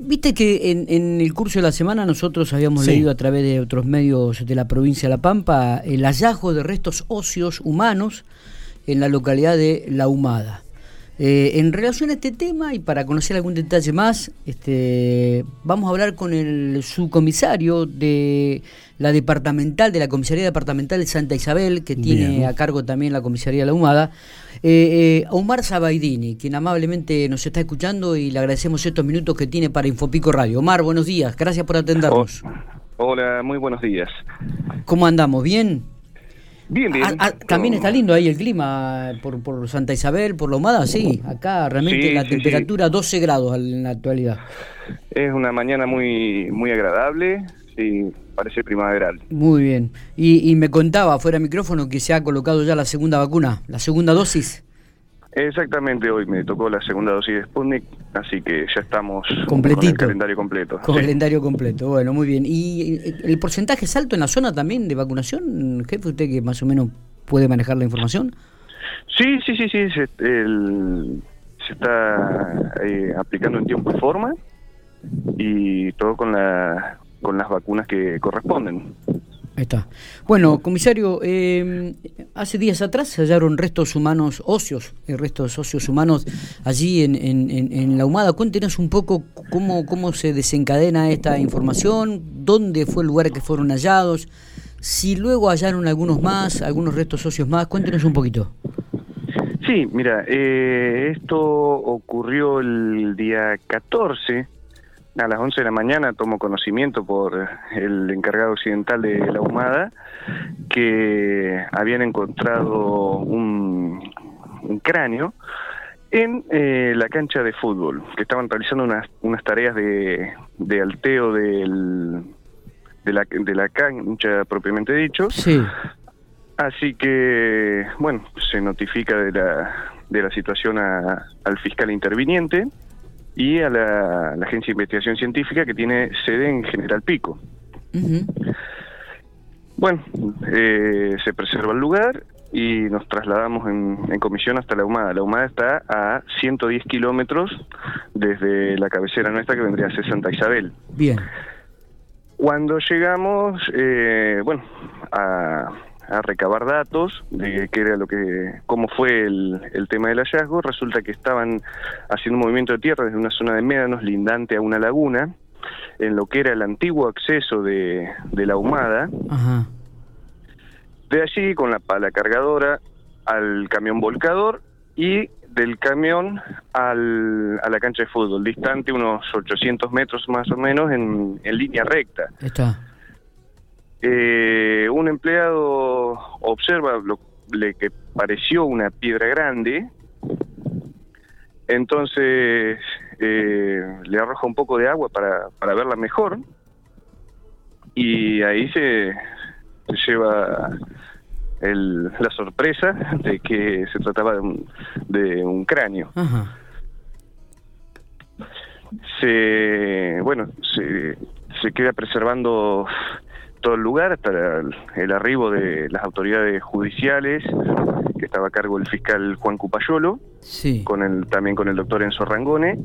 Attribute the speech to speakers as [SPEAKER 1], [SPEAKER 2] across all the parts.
[SPEAKER 1] Viste que en, el curso de la semana nosotros habíamos leído a través de otros medios de la provincia de La Pampa el hallazgo de restos óseos humanos en la localidad de La Humada. Eh, en relación a este tema y para conocer algún detalle más, este, vamos a hablar con el subcomisario de la departamental, de la comisaría departamental de Santa Isabel, que tiene a cargo también la comisaría de La Humada, eh, eh, Omar Sabaidini, quien amablemente nos está escuchando y le agradecemos estos minutos que tiene para Infopico Radio. Omar, buenos días, gracias por atendernos.
[SPEAKER 2] Hola, muy buenos días.
[SPEAKER 1] ¿Cómo andamos? ¿Bien?
[SPEAKER 2] Bien, bien. Ah,
[SPEAKER 1] ah, también está lindo ahí el clima por, por Santa Isabel, por la humada, sí. Acá realmente la temperatura 12 grados en la actualidad.
[SPEAKER 2] Es una mañana muy muy agradable, sí, parece primaveral.
[SPEAKER 1] Muy bien. Y, y me contaba fuera de micrófono que se ha colocado ya la segunda vacuna, la segunda dosis.
[SPEAKER 2] Exactamente, hoy me tocó la segunda dosis de Sputnik, así que ya estamos con el calendario completo.
[SPEAKER 1] Con calendario completo, bueno, muy bien. ¿Y el porcentaje es alto en la zona también de vacunación? Jefe, usted que más o menos puede manejar la información.
[SPEAKER 2] Sí, sí, sí, sí, se, se está eh, aplicando en tiempo y forma y todo con, la, con las vacunas que corresponden.
[SPEAKER 1] Ahí está. Bueno, comisario, eh, hace días atrás se hallaron restos humanos óseos, eh, restos óseos humanos allí en, en, la Humada. Cuéntenos un poco cómo, cómo se desencadena esta información, dónde fue el lugar que fueron hallados, si luego hallaron algunos más, algunos restos óseos más. Cuéntenos un poquito.
[SPEAKER 2] Sí, mira, eh, esto ocurrió el día 14 a las 11 de la mañana tomo conocimiento por el encargado occidental de la Humada que habían encontrado un, cráneo en eh, la cancha de fútbol, que estaban realizando unas, unas tareas de, de alteo del, de, la, de la cancha propiamente dicho.
[SPEAKER 1] Sí.
[SPEAKER 2] Así que, bueno, se notifica de la, de la situación al fiscal interviniente y a la, Agencia de Investigación Científica que tiene sede en General Pico. Bueno, eh, se preserva el lugar y nos trasladamos en, comisión hasta la Humada. La Humada está a 110 kilómetros desde la cabecera nuestra que vendría a ser Santa Isabel.
[SPEAKER 1] Bien.
[SPEAKER 2] Cuando llegamos, eh, bueno, a, a recabar datos de qué era lo que, cómo fue el, el, tema del hallazgo, resulta que estaban haciendo un movimiento de tierra desde una zona de médanos lindante a una laguna, en lo que era el antiguo acceso de, de la humada. De allí con la pala cargadora al camión volcador y del camión al, a la cancha de fútbol, distante unos 800 metros más o menos en, en línea recta.
[SPEAKER 1] Está.
[SPEAKER 2] Eh, un empleado observa lo que pareció una piedra grande, entonces eh, le arroja un poco de agua para, para verla mejor y ahí se, lleva la sorpresa de que se trataba de un, de un cráneo. Se, bueno, se, se queda preservando todo el lugar hasta el, arribo de las autoridades judiciales, que estaba a cargo el fiscal Juan Cupayolo,
[SPEAKER 1] sí.
[SPEAKER 2] con el, también con el doctor Enzo Rangone,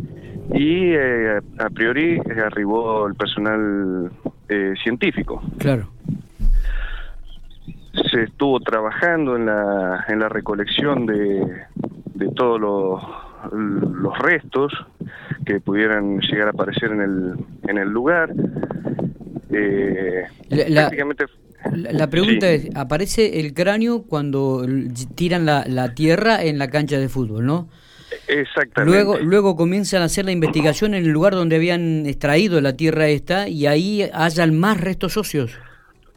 [SPEAKER 2] y eh, a priori eh, arribó el personal eh, científico.
[SPEAKER 1] Claro.
[SPEAKER 2] Se estuvo trabajando en la, en la recolección de, de todos los, los restos que pudieran llegar a aparecer en el, en el lugar.
[SPEAKER 1] Eh, la, la, pregunta es, aparece el cráneo cuando tiran la, la, tierra en la cancha de fútbol, ¿no?
[SPEAKER 2] Exactamente.
[SPEAKER 1] Luego, luego comienzan a hacer la investigación en el lugar donde habían extraído la tierra esta y ahí hayan más restos óseos.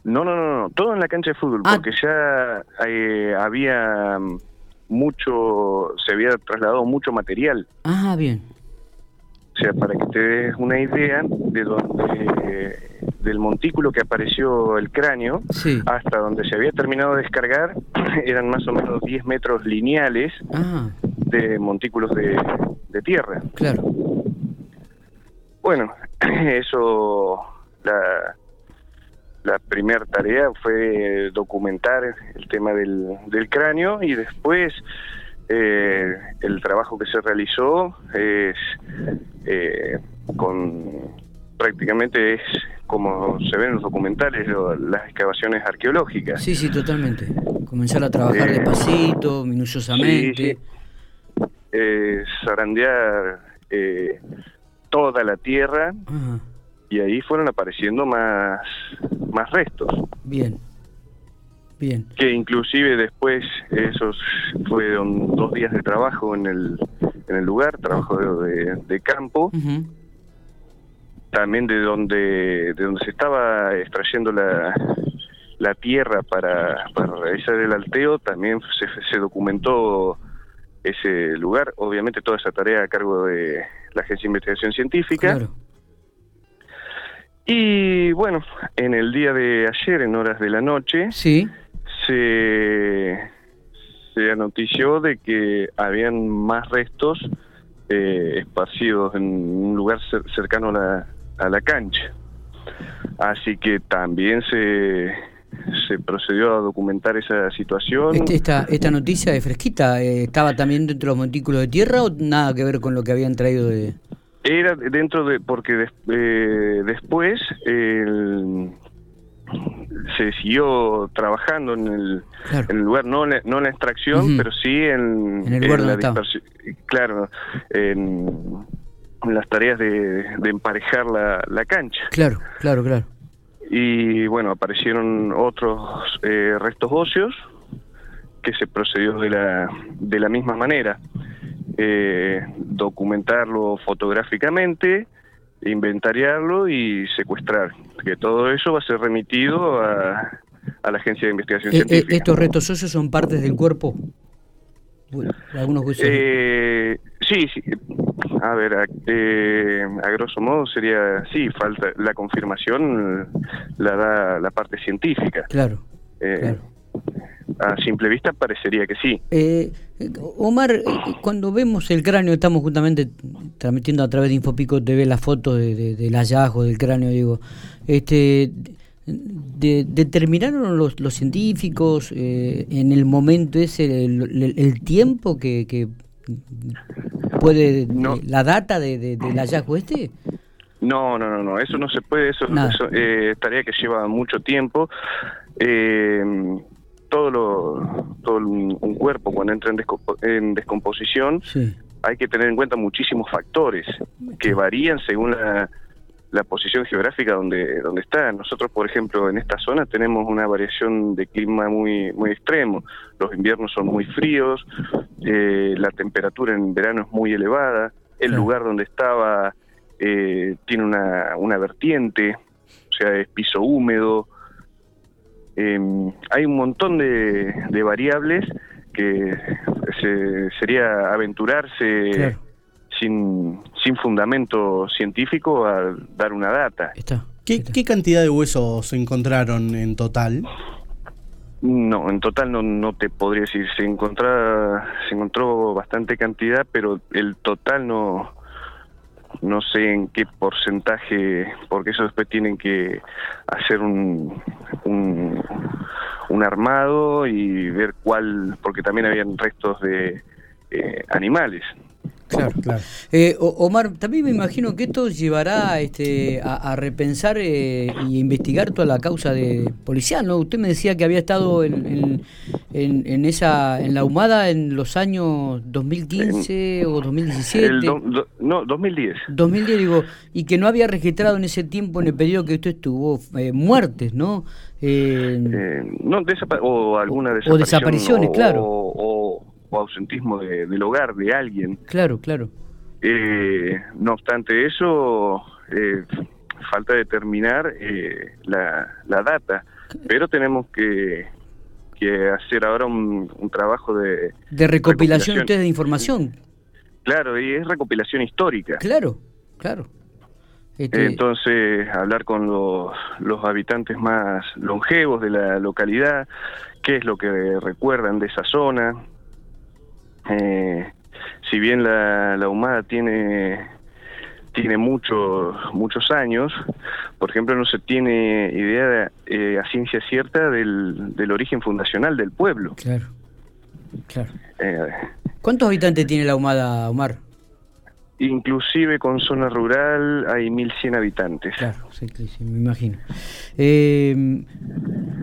[SPEAKER 2] No, no, no, no, todo en la cancha de fútbol, ah. porque ya eh, había mucho, se había trasladado mucho material.
[SPEAKER 1] Ah, bien.
[SPEAKER 2] O sea, para que te des una idea de donde del montículo que apareció el cráneo hasta donde se había terminado de descargar eran más o menos 10 metros lineales
[SPEAKER 1] ah.
[SPEAKER 2] de montículos de, tierra.
[SPEAKER 1] Claro.
[SPEAKER 2] Bueno, eso, la, la primera tarea fue documentar el tema del, del cráneo y después eh, el trabajo que se realizó es eh, con prácticamente es como se ven en los documentales las excavaciones arqueológicas.
[SPEAKER 1] Sí, sí, totalmente. Comenzar a trabajar eh, despacito, minuciosamente.
[SPEAKER 2] Sí, zarandear toda la tierra y ahí fueron apareciendo más más restos.
[SPEAKER 1] Bien. Bien.
[SPEAKER 2] Que inclusive después, esos fueron dos días de trabajo en el, en el lugar, trabajo de, campo, también de donde, de donde se estaba extrayendo la, la tierra para, para realizar el alteo, también se, se documentó ese lugar, obviamente toda esa tarea a cargo de la Agencia de Investigación Científica. Claro. Y bueno, en el día de ayer, en horas de la noche,
[SPEAKER 1] sí
[SPEAKER 2] se, se anotició de que habían más restos eh, esparcidos en un lugar cercano a la, a la cancha. Así que también se, se procedió a documentar esa situación.
[SPEAKER 1] Este, esta, esta noticia de fresquita, eh, ¿estaba también dentro de los montículos de tierra o nada que ver con lo que habían traído de...?
[SPEAKER 2] Era dentro de, porque eh, después el, se siguió trabajando en el, en el lugar, no, no en la extracción, pero sí en,
[SPEAKER 1] en, la dispersión.
[SPEAKER 2] Claro, en, las tareas de, emparejar la, la, cancha.
[SPEAKER 1] Claro, claro, claro.
[SPEAKER 2] Y bueno, aparecieron otros eh, restos óseos que se procedió de la, de la misma manera. Eh, documentarlo fotográficamente, inventariarlo y secuestrar. Que todo eso va a ser remitido a, a la Agencia de Investigación eh, eh, Científica.
[SPEAKER 1] ¿Estos restos óseos son partes del cuerpo? Algunos
[SPEAKER 2] eh, sí, sí. A ver, a, eh, a, grosso modo sería, sí, falta la confirmación la da la parte científica.
[SPEAKER 1] Claro. claro
[SPEAKER 2] a simple vista parecería que sí.
[SPEAKER 1] Eh, Omar, eh, cuando vemos el cráneo, estamos justamente transmitiendo a través de Infopico TV la foto de, del hallazgo del cráneo, digo, este, determinaron los, los científicos eh, en el momento ese el, tiempo que, que puede la data de, del hallazgo este
[SPEAKER 2] no no no no eso no se puede eso, eso eh, tarea que lleva mucho tiempo. Eh, todo lo todo un cuerpo cuando entra en, descomposición hay que tener en cuenta muchísimos factores que varían según la, la posición geográfica donde donde está. Nosotros por ejemplo en esta zona tenemos una variación de clima muy muy extremo. Los inviernos son muy fríos eh, la temperatura en verano es muy elevada el lugar donde estaba eh, tiene una, una vertiente o sea es piso húmedo. Em, hay un montón de, variables que sería aventurarse sin, sin fundamento científico a dar una data.
[SPEAKER 3] ¿Qué, cantidad de huesos se encontraron en total?
[SPEAKER 2] No, en total no, no te podría decir. Se, encontró, se encontró bastante cantidad, pero el total no, no sé en qué porcentaje, porque eso después tienen que hacer un, un, armado y ver cuál, porque también habían restos de eh, animales.
[SPEAKER 1] Claro, claro. Eh, Omar, también me imagino que esto llevará este, a, repensar eh, y investigar toda la causa de policial, ¿no? Usted me decía que había estado en, en, esa en la humada en los años 2015 o 2017.
[SPEAKER 2] no, 2010.
[SPEAKER 1] 2010, digo, y que no había registrado en ese tiempo, en el periodo que usted estuvo, eh, muertes, ¿no?
[SPEAKER 2] no, o alguna
[SPEAKER 1] desaparición. O desapariciones, claro.
[SPEAKER 2] o o ausentismo del hogar de alguien.
[SPEAKER 1] Claro, claro.
[SPEAKER 2] Eh, no obstante eso, eh, falta determinar eh, la, la, data, pero tenemos que, que hacer ahora un, trabajo de...
[SPEAKER 1] De recopilación, de información.
[SPEAKER 2] Claro, y es recopilación histórica.
[SPEAKER 1] Claro, claro.
[SPEAKER 2] Este Entonces, hablar con los, los habitantes más longevos de la localidad, qué es lo que recuerdan de esa zona, eh, si bien la, la humada tiene tiene muchos muchos años, por ejemplo, no se tiene idea eh, a ciencia cierta del, del origen fundacional del pueblo.
[SPEAKER 1] Claro. Claro. ¿Cuántos habitantes tiene la Humada, Omar?
[SPEAKER 2] Inclusive con zona rural hay 1.100 habitantes.
[SPEAKER 1] Claro, sí, sí, me imagino. Eh,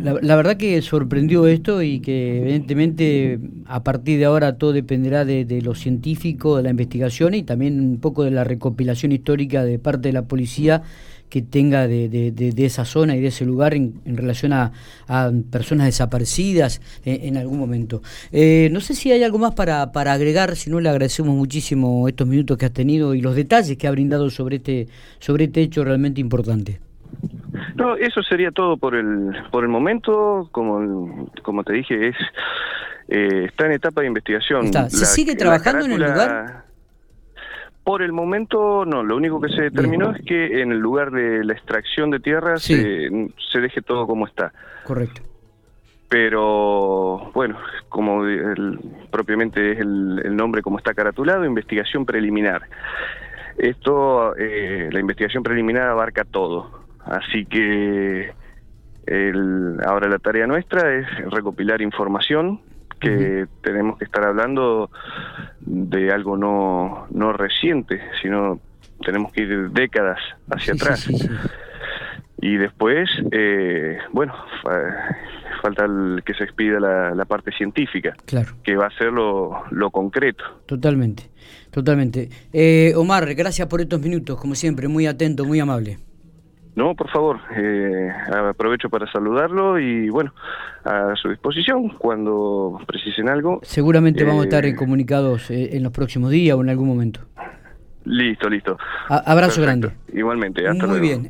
[SPEAKER 1] la, verdad que sorprendió esto y que evidentemente a partir de ahora todo dependerá de, de, lo científico, de la investigación y también un poco de la recopilación histórica de parte de la policía que tenga de, de, esa zona y de ese lugar en, relación a, personas desaparecidas en, algún momento. Eh, no sé si hay algo más para, para agregar, si no le agradecemos muchísimo estos minutos que has tenido y los detalles que ha brindado sobre este, sobre este hecho realmente importante.
[SPEAKER 2] No, eso sería todo por el, por el momento, como, como te dije, es eh, está en etapa de investigación.
[SPEAKER 1] ¿Se sigue trabajando en el lugar?
[SPEAKER 2] Por el momento no, lo único que se determinó es que en el lugar de la extracción de tierra se, deje todo como está.
[SPEAKER 1] Correcto.
[SPEAKER 2] Pero bueno, como propiamente es el, nombre como está caratulado, investigación preliminar. Esto, eh, la investigación preliminar abarca todo, así que ahora la tarea nuestra es recopilar información que tenemos que estar hablando de algo no, no reciente, sino tenemos que ir décadas hacia atrás. y después, eh, bueno, falta el, que se expida la, parte científica,
[SPEAKER 1] claro.
[SPEAKER 2] que va a ser lo, lo concreto.
[SPEAKER 1] Totalmente, totalmente. Eh, Omar, gracias por estos minutos, como siempre, muy atento, muy amable.
[SPEAKER 2] No, por favor, eh, aprovecho para saludarlo y bueno, a su disposición cuando precisen algo.
[SPEAKER 1] Seguramente vamos a estar eh, comunicados eh, en los próximos días o en algún momento.
[SPEAKER 2] Listo, listo.
[SPEAKER 1] abrazo grande.
[SPEAKER 2] Igualmente, hasta
[SPEAKER 1] Muy bien.